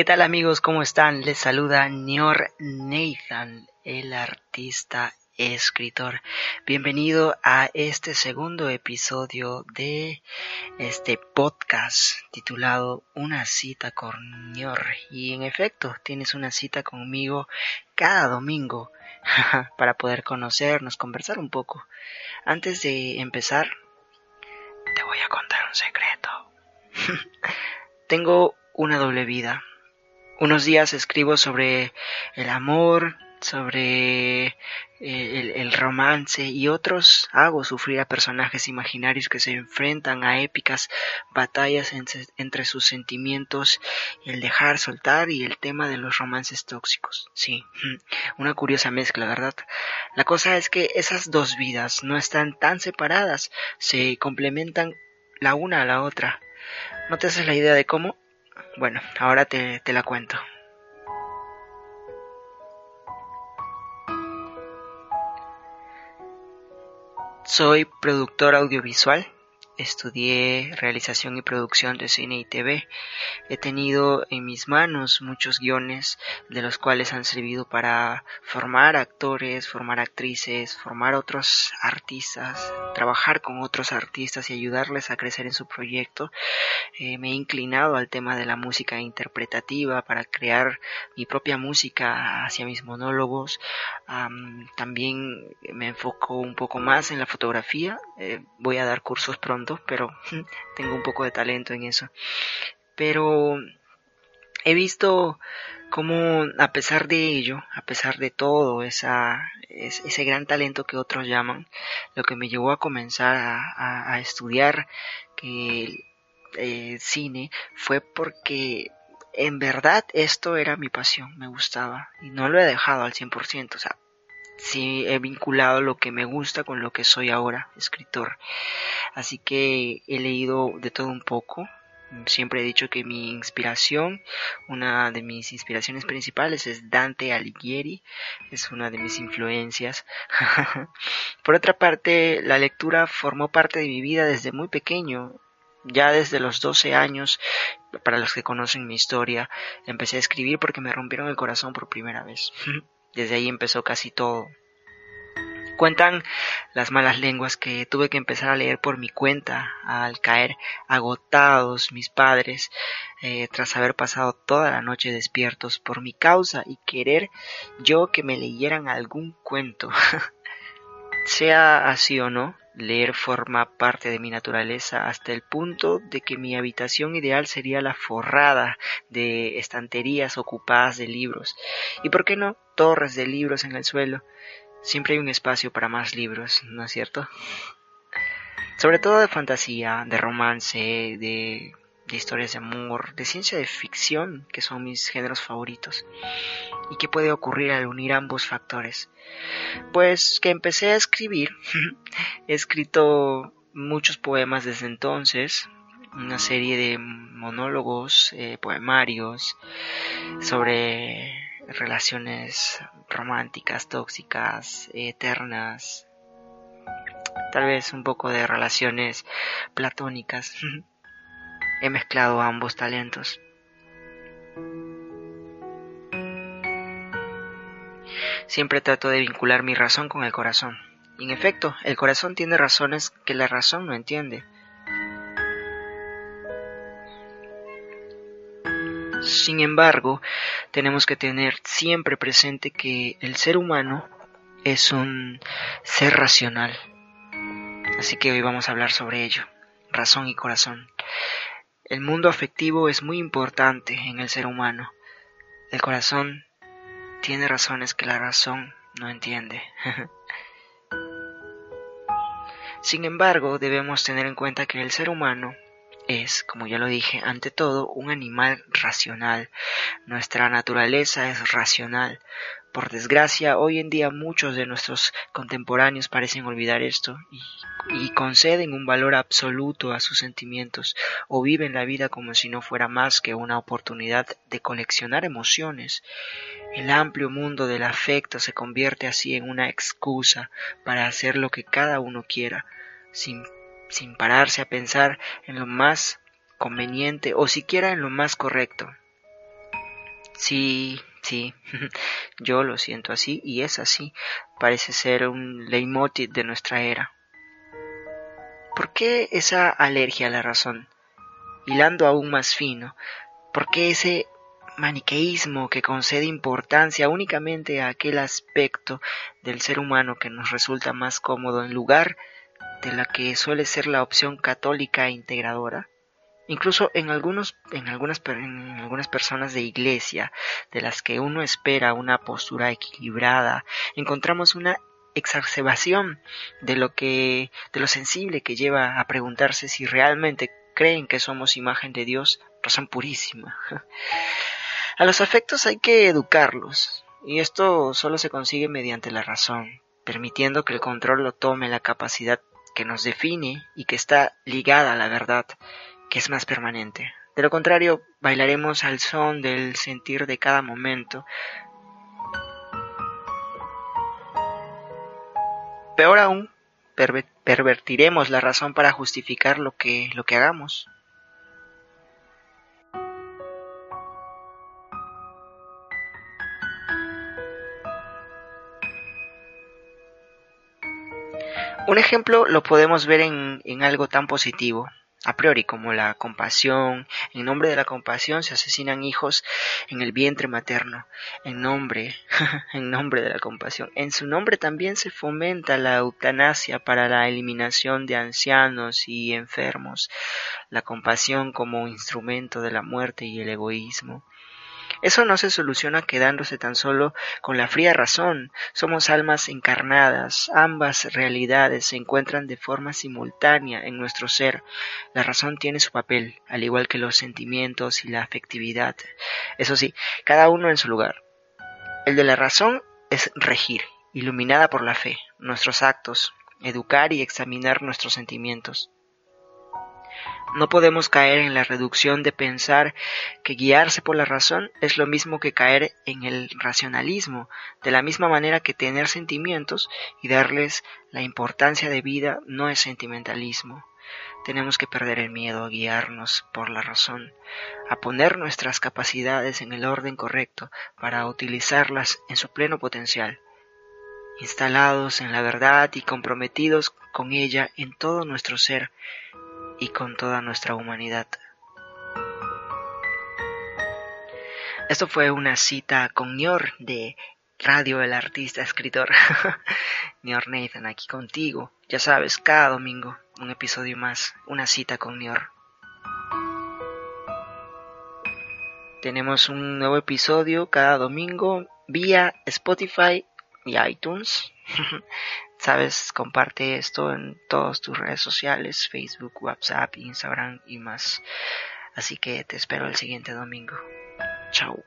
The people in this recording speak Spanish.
¿Qué tal amigos? ¿Cómo están? Les saluda Nior Nathan, el artista escritor. Bienvenido a este segundo episodio de este podcast titulado Una cita con Nior. Y en efecto, tienes una cita conmigo cada domingo para poder conocernos, conversar un poco. Antes de empezar, te voy a contar un secreto. Tengo una doble vida unos días escribo sobre el amor, sobre eh, el, romance y otros hago sufrir a personajes imaginarios que se enfrentan a épicas batallas entre, sus sentimientos, el dejar soltar y el tema de los romances tóxicos. Sí, una curiosa mezcla, ¿verdad? La cosa es que esas dos vidas no están tan separadas, se complementan la una a la otra. ¿No te haces la idea de cómo? Bueno, ahora te, la cuento. Soy productor audiovisual estudié realización y producción de cine y TV. He tenido en mis manos muchos guiones de los cuales han servido para formar actores, formar actrices, formar otros artistas, trabajar con otros artistas y ayudarles a crecer en su proyecto. Eh, me he inclinado al tema de la música interpretativa para crear mi propia música hacia mis monólogos. también me enfoco un poco más en la fotografía. Eh, voy a dar cursos pronto pero tengo un poco de talento en eso. Pero he visto cómo a pesar de ello, a pesar de todo esa, ese gran talento que otros llaman, lo que me llevó a comenzar a, estudiar que eh, cine fue porque en verdad esto era mi pasión, me gustaba y no lo he dejado al 100%, o sea, sí he vinculado lo que me gusta con lo que soy ahora, escritor. Así que he leído de todo un poco. Siempre he dicho que mi inspiración, una de mis inspiraciones principales es Dante Alighieri, es una de mis influencias. Por otra parte, la lectura formó parte de mi vida desde muy pequeño. Ya desde los 12 años, para los que conocen mi historia, empecé a escribir porque me rompieron el corazón por primera vez. Desde ahí empezó casi todo. Cuentan las malas lenguas que tuve que empezar a leer por mi cuenta al caer agotados mis padres eh, tras haber pasado toda la noche despiertos por mi causa y querer yo que me leyeran algún cuento. sea así o no, leer forma parte de mi naturaleza hasta el punto de que mi habitación ideal sería la forrada de estanterías ocupadas de libros y, por qué no, torres de libros en el suelo. Siempre hay un espacio para más libros, ¿no es cierto? Sobre todo de fantasía, de romance, de, historias de amor, de ciencia de ficción, que son mis géneros favoritos. ¿Y qué puede ocurrir al unir ambos factores? Pues que empecé a escribir, he escrito muchos poemas desde entonces, una serie de monólogos, eh, poemarios sobre relaciones románticas, tóxicas, eternas, tal vez un poco de relaciones platónicas. He mezclado ambos talentos. Siempre trato de vincular mi razón con el corazón. Y en efecto, el corazón tiene razones que la razón no entiende. Sin embargo, tenemos que tener siempre presente que el ser humano es un ser racional. Así que hoy vamos a hablar sobre ello, razón y corazón. El mundo afectivo es muy importante en el ser humano. El corazón tiene razones que la razón no entiende. Sin embargo, debemos tener en cuenta que el ser humano es, como ya lo dije, ante todo un animal racional. Nuestra naturaleza es racional. Por desgracia, hoy en día muchos de nuestros contemporáneos parecen olvidar esto y, y, conceden un valor absoluto a sus sentimientos o viven la vida como si no fuera más que una oportunidad de coleccionar emociones. El amplio mundo del afecto se convierte así en una excusa para hacer lo que cada uno quiera, sin sin pararse a pensar en lo más conveniente o siquiera en lo más correcto. Sí, sí, yo lo siento así y es así. Parece ser un leitmotiv de nuestra era. ¿Por qué esa alergia a la razón? Hilando aún más fino, ¿por qué ese maniqueísmo que concede importancia únicamente a aquel aspecto del ser humano que nos resulta más cómodo en lugar de la que suele ser la opción católica e integradora? Incluso en, algunos, en, algunas, en algunas personas de iglesia, de las que uno espera una postura equilibrada, encontramos una exacerbación de lo que de lo sensible que lleva a preguntarse si realmente creen que somos imagen de Dios, razón purísima. A los afectos hay que educarlos, y esto solo se consigue mediante la razón, permitiendo que el control lo tome la capacidad que nos define y que está ligada a la verdad, que es más permanente. De lo contrario, bailaremos al son del sentir de cada momento. Peor aún, pervertiremos la razón para justificar lo que, lo que hagamos. Un ejemplo lo podemos ver en, algo tan positivo, a priori como la compasión. En nombre de la compasión se asesinan hijos en el vientre materno. En nombre, en nombre de la compasión. En su nombre también se fomenta la eutanasia para la eliminación de ancianos y enfermos. La compasión como instrumento de la muerte y el egoísmo. Eso no se soluciona quedándose tan solo con la fría razón. Somos almas encarnadas, ambas realidades se encuentran de forma simultánea en nuestro ser. La razón tiene su papel, al igual que los sentimientos y la afectividad. Eso sí, cada uno en su lugar. El de la razón es regir, iluminada por la fe, nuestros actos, educar y examinar nuestros sentimientos. No podemos caer en la reducción de pensar que guiarse por la razón es lo mismo que caer en el racionalismo, de la misma manera que tener sentimientos y darles la importancia de vida no es sentimentalismo. Tenemos que perder el miedo a guiarnos por la razón, a poner nuestras capacidades en el orden correcto para utilizarlas en su pleno potencial, instalados en la verdad y comprometidos con ella en todo nuestro ser, y con toda nuestra humanidad. Esto fue una cita con Nior de Radio el Artista Escritor. Nior Nathan aquí contigo. Ya sabes, cada domingo un episodio más, una cita con Nior. Tenemos un nuevo episodio cada domingo vía Spotify y iTunes. Sabes, comparte esto en todas tus redes sociales, Facebook, WhatsApp, Instagram y más. Así que te espero el siguiente domingo. Chao.